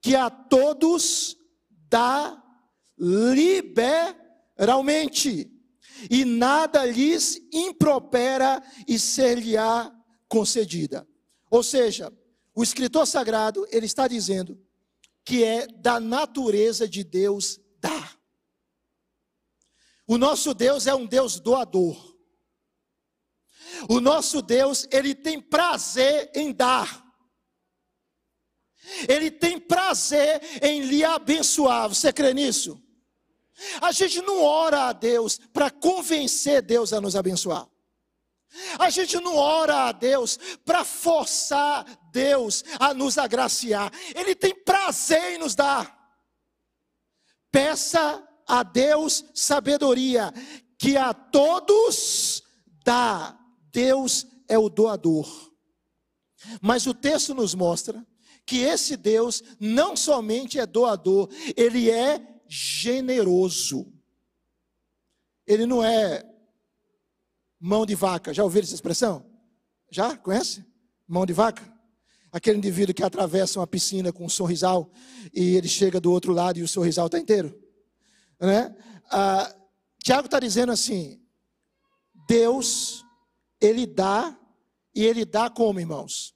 que a todos dá liberalmente, e nada lhes impropera e ser-lhe-á concedida. Ou seja, o escritor sagrado, ele está dizendo que é da natureza de Deus dar. O nosso Deus é um Deus doador. O nosso Deus, ele tem prazer em dar. Ele tem prazer em lhe abençoar. Você crê nisso? A gente não ora a Deus para convencer Deus a nos abençoar. A gente não ora a Deus para forçar Deus a nos agraciar. Ele tem prazer em nos dar. Peça a Deus sabedoria, que a todos dá. Deus é o doador. Mas o texto nos mostra que esse Deus não somente é doador, ele é generoso. Ele não é mão de vaca. Já ouviram essa expressão? Já? Conhece? Mão de vaca? Aquele indivíduo que atravessa uma piscina com um sorrisal e ele chega do outro lado e o sorrisal está inteiro. Né? Ah, Tiago está dizendo assim: Deus, Ele dá, e Ele dá como, irmãos?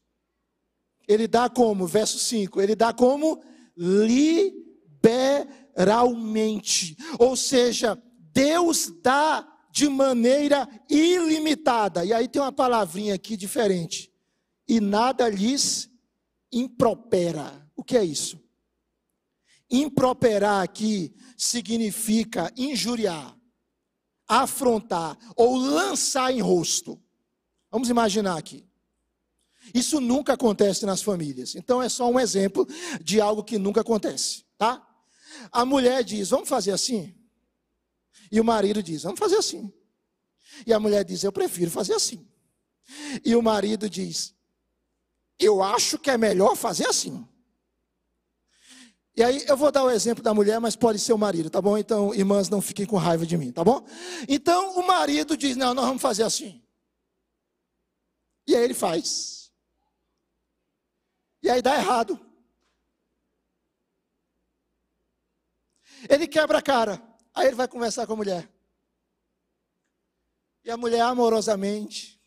Ele dá como? Verso 5: Ele dá como liberalmente. Ou seja, Deus dá de maneira ilimitada. E aí tem uma palavrinha aqui diferente. E nada lhes impropera. O que é isso? Improperar aqui significa injuriar, afrontar ou lançar em rosto. Vamos imaginar aqui. Isso nunca acontece nas famílias. Então é só um exemplo de algo que nunca acontece, tá? A mulher diz: "Vamos fazer assim?" E o marido diz: Vamos fazer assim. E a mulher diz: Eu prefiro fazer assim. E o marido diz: Eu acho que é melhor fazer assim. E aí eu vou dar o exemplo da mulher, mas pode ser o marido, tá bom? Então, irmãs, não fiquem com raiva de mim, tá bom? Então o marido diz: Não, nós vamos fazer assim. E aí ele faz. E aí dá errado. Ele quebra a cara. Aí ele vai conversar com a mulher. E a mulher amorosamente,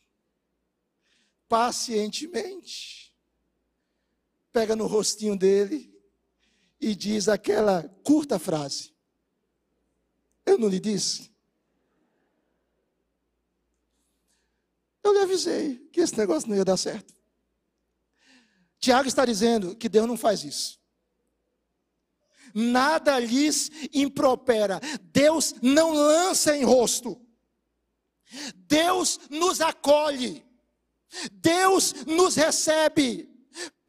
pacientemente, pega no rostinho dele e diz aquela curta frase: Eu não lhe disse? Eu lhe avisei que esse negócio não ia dar certo. Tiago está dizendo que Deus não faz isso nada lhes impropera. Deus não lança em rosto. Deus nos acolhe. Deus nos recebe.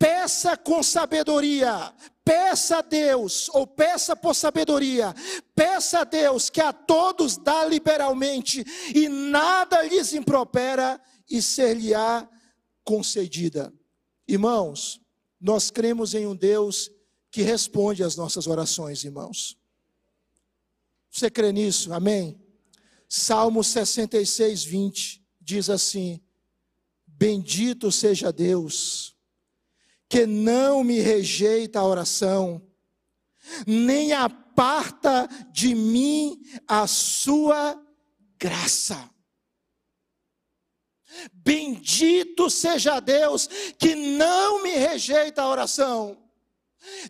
Peça com sabedoria. Peça a Deus, ou peça por sabedoria. Peça a Deus que a todos dá liberalmente e nada lhes impropera e ser-lhe-á concedida. Irmãos, nós cremos em um Deus que responde às nossas orações, irmãos. Você crê nisso? Amém? Salmo 66, 20 diz assim: Bendito seja Deus, que não me rejeita a oração, nem aparta de mim a sua graça. Bendito seja Deus que não me rejeita a oração.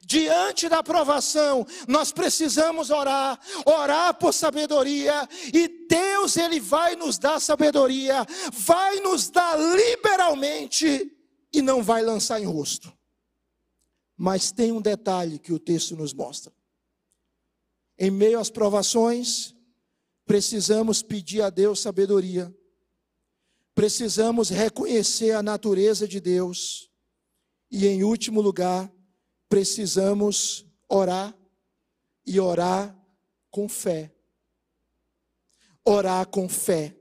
Diante da aprovação, nós precisamos orar, orar por sabedoria, e Deus ele vai nos dar sabedoria, vai nos dar liberalmente e não vai lançar em rosto. Mas tem um detalhe que o texto nos mostra. Em meio às provações, precisamos pedir a Deus sabedoria, precisamos reconhecer a natureza de Deus, e em último lugar, precisamos orar e orar com fé. Orar com fé.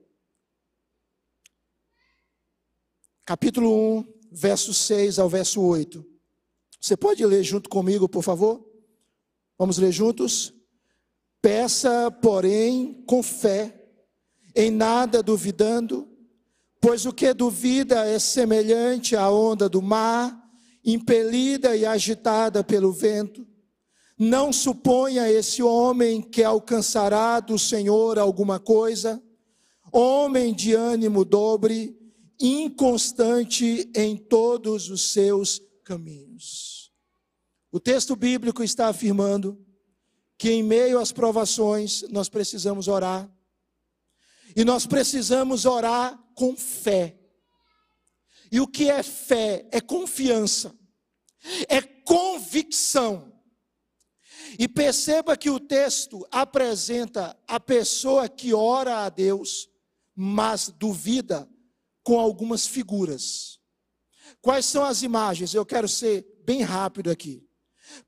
Capítulo 1, verso 6 ao verso 8. Você pode ler junto comigo, por favor? Vamos ler juntos? Peça, porém, com fé, em nada duvidando, pois o que duvida é semelhante à onda do mar, impelida e agitada pelo vento. Não suponha esse homem que alcançará do Senhor alguma coisa, homem de ânimo dobre, inconstante em todos os seus caminhos. O texto bíblico está afirmando que em meio às provações nós precisamos orar. E nós precisamos orar com fé. E o que é fé? É confiança, é convicção. E perceba que o texto apresenta a pessoa que ora a Deus, mas duvida com algumas figuras. Quais são as imagens? Eu quero ser bem rápido aqui.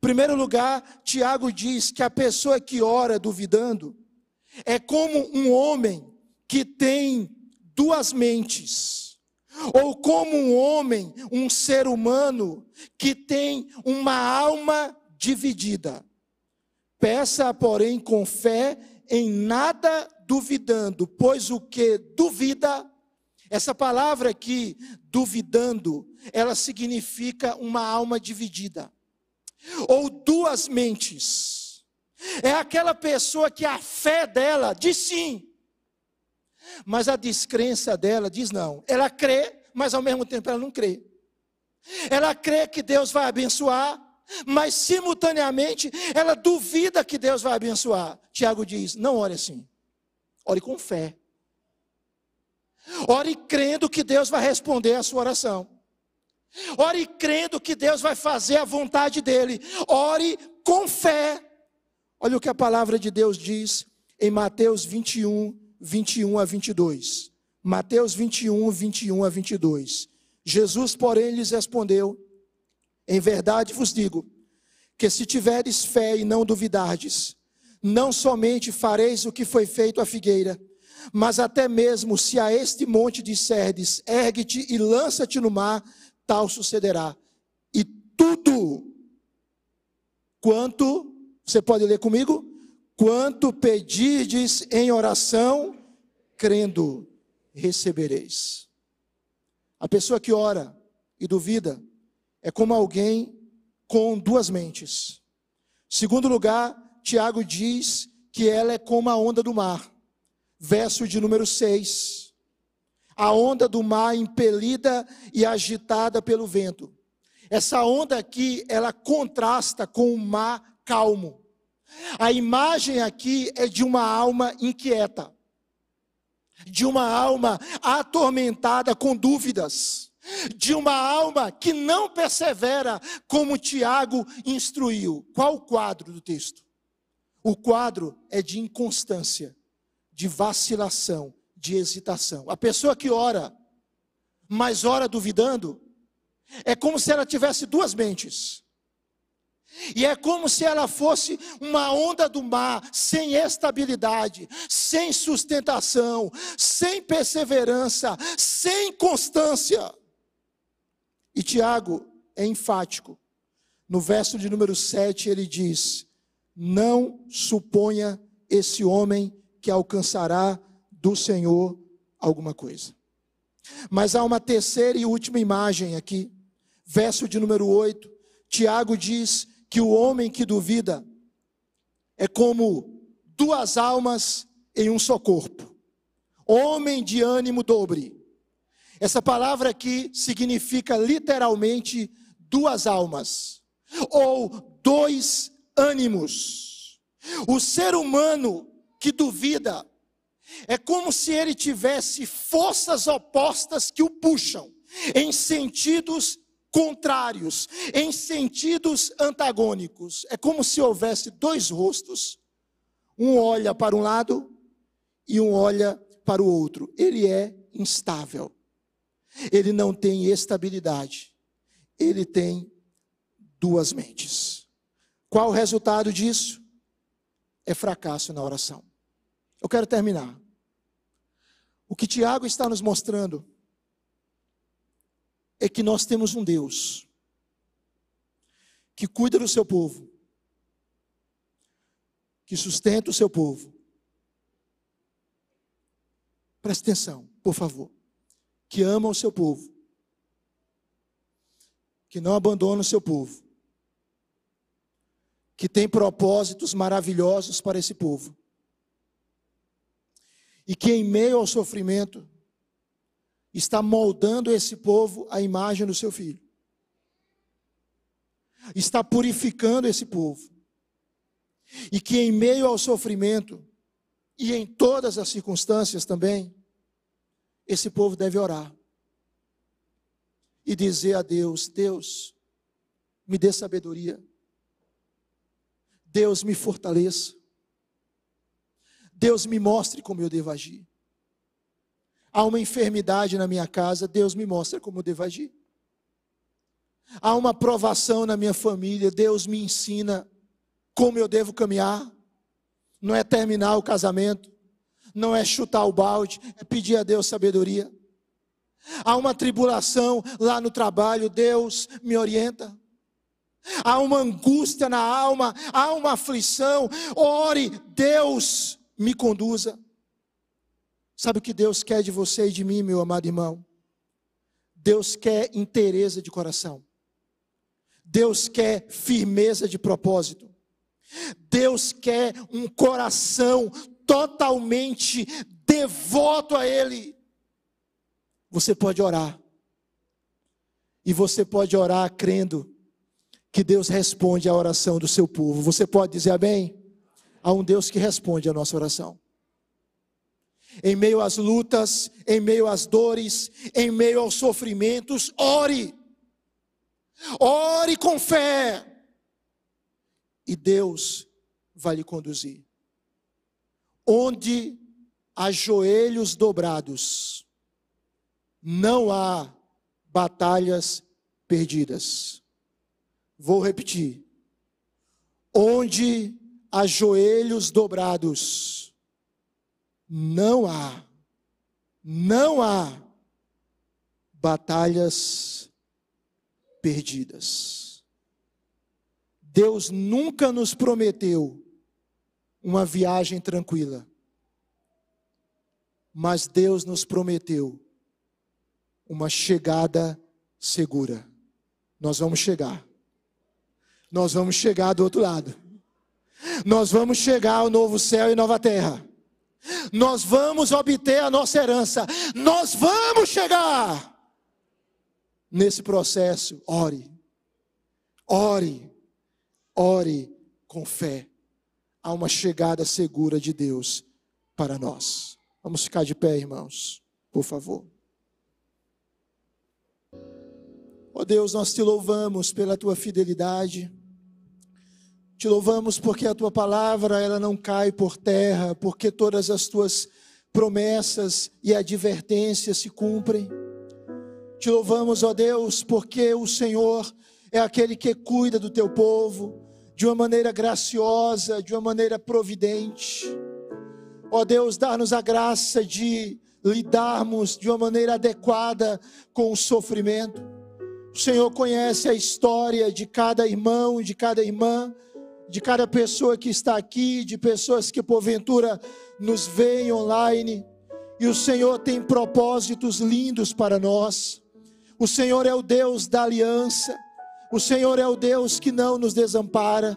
Primeiro lugar, Tiago diz que a pessoa que ora duvidando é como um homem que tem duas mentes, ou como um homem, um ser humano que tem uma alma dividida. Peça, porém, com fé, em nada duvidando, pois o que duvida, essa palavra aqui, duvidando, ela significa uma alma dividida ou duas mentes. É aquela pessoa que a fé dela diz sim, mas a descrença dela diz não. Ela crê, mas ao mesmo tempo ela não crê. Ela crê que Deus vai abençoar, mas simultaneamente ela duvida que Deus vai abençoar. Tiago diz: não ore assim, ore com fé. Ore crendo que Deus vai responder a sua oração. Ore crendo que Deus vai fazer a vontade dele. Ore com fé. Olha o que a palavra de Deus diz em Mateus 21, 21 a 22. Mateus 21, 21 a 22. Jesus, porém, lhes respondeu: Em verdade vos digo, que se tiveres fé e não duvidardes, não somente fareis o que foi feito à figueira, mas até mesmo se a este monte disserdes, ergue-te e lança-te no mar, tal sucederá. E tudo quanto, você pode ler comigo? Quanto pedirdes em oração, crendo, recebereis. A pessoa que ora e duvida é como alguém com duas mentes. Segundo lugar, Tiago diz que ela é como a onda do mar. Verso de número 6 a onda do mar impelida e agitada pelo vento. Essa onda aqui, ela contrasta com o mar calmo. A imagem aqui é de uma alma inquieta, de uma alma atormentada com dúvidas, de uma alma que não persevera como Tiago instruiu. Qual o quadro do texto? O quadro é de inconstância, de vacilação, de hesitação. A pessoa que ora, mas ora duvidando, é como se ela tivesse duas mentes. E é como se ela fosse uma onda do mar, sem estabilidade, sem sustentação, sem perseverança, sem constância. E Tiago é enfático. No verso de número 7, ele diz: Não suponha esse homem que alcançará do Senhor alguma coisa. Mas há uma terceira e última imagem aqui, verso de número 8. Tiago diz que o homem que duvida é como duas almas em um só corpo. Homem de ânimo dobre. Essa palavra aqui significa literalmente duas almas, ou dois ânimos. O ser humano que duvida é como se ele tivesse forças opostas que o puxam em sentidos contrários, em sentidos antagônicos. É como se houvesse dois rostos. Um olha para um lado e um olha para o outro. Ele é instável. Ele não tem estabilidade. Ele tem duas mentes. Qual o resultado disso? É fracasso na oração. Eu quero terminar. O que Tiago está nos mostrando é que nós temos um Deus que cuida do seu povo, que sustenta o seu povo. Preste atenção, por favor. Que ama o seu povo, que não abandona o seu povo, que tem propósitos maravilhosos para esse povo, e que em meio ao sofrimento está moldando esse povo à imagem do seu filho. Está purificando esse povo. E que em meio ao sofrimento e em todas as circunstâncias também, esse povo deve orar e dizer a Deus: Deus, me dê sabedoria. Deus me fortaleça. Deus me mostre como eu devo agir. Há uma enfermidade na minha casa, Deus me mostra como eu devo agir. Há uma provação na minha família, Deus me ensina como eu devo caminhar. Não é terminar o casamento, não é chutar o balde, é pedir a Deus sabedoria. Há uma tribulação lá no trabalho, Deus me orienta. Há uma angústia na alma, há uma aflição, ore, Deus me conduza. Sabe o que Deus quer de você e de mim, meu amado irmão? Deus quer inteireza de coração. Deus quer firmeza de propósito. Deus quer um coração totalmente devoto a Ele. Você pode orar. E você pode orar crendo que Deus responde à oração do seu povo. Você pode dizer amém? Há um Deus que responde à nossa oração. Em meio às lutas, em meio às dores, em meio aos sofrimentos, ore. Ore com fé. E Deus vai lhe conduzir. Onde há joelhos dobrados, não há batalhas perdidas. Vou repetir. Onde há joelhos dobrados, não há, não há batalhas perdidas. Deus nunca nos prometeu uma viagem tranquila, mas Deus nos prometeu uma chegada segura. Nós vamos chegar. Nós vamos chegar do outro lado. Nós vamos chegar ao novo céu e nova terra. Nós vamos obter a nossa herança. Nós vamos chegar. Nesse processo, ore. Ore. Ore com fé. Há uma chegada segura de Deus para nós. Vamos ficar de pé, irmãos, por favor. Ó oh Deus, nós te louvamos pela tua fidelidade. Te louvamos porque a tua palavra ela não cai por terra, porque todas as tuas promessas e advertências se cumprem. Te louvamos, ó Deus, porque o Senhor é aquele que cuida do teu povo de uma maneira graciosa, de uma maneira providente. Ó Deus, dá-nos a graça de lidarmos de uma maneira adequada com o sofrimento. O Senhor conhece a história de cada irmão, de cada irmã de cada pessoa que está aqui, de pessoas que porventura nos veem online. E o Senhor tem propósitos lindos para nós. O Senhor é o Deus da aliança. O Senhor é o Deus que não nos desampara.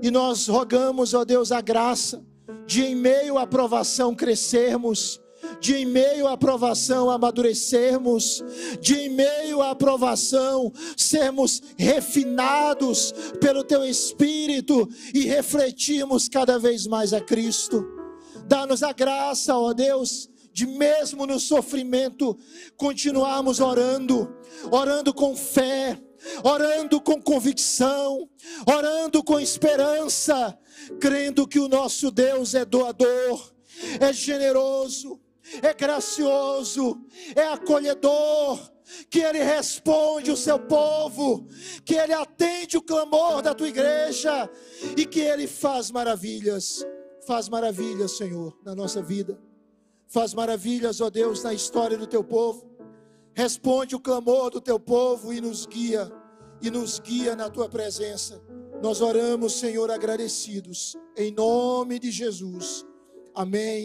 E nós rogamos, ó Deus, a graça de em meio à provação crescermos de em meio à aprovação amadurecermos, de em meio à aprovação sermos refinados pelo teu Espírito e refletirmos cada vez mais a Cristo. Dá-nos a graça, ó Deus, de mesmo no sofrimento continuarmos orando, orando com fé, orando com convicção, orando com esperança, crendo que o nosso Deus é doador é generoso, é gracioso, é acolhedor, que Ele responde o seu povo, que Ele atende o clamor da tua igreja e que Ele faz maravilhas, faz maravilhas, Senhor, na nossa vida, faz maravilhas, ó Deus, na história do teu povo, responde o clamor do teu povo e nos guia, e nos guia na tua presença. Nós oramos, Senhor, agradecidos, em nome de Jesus. Amém.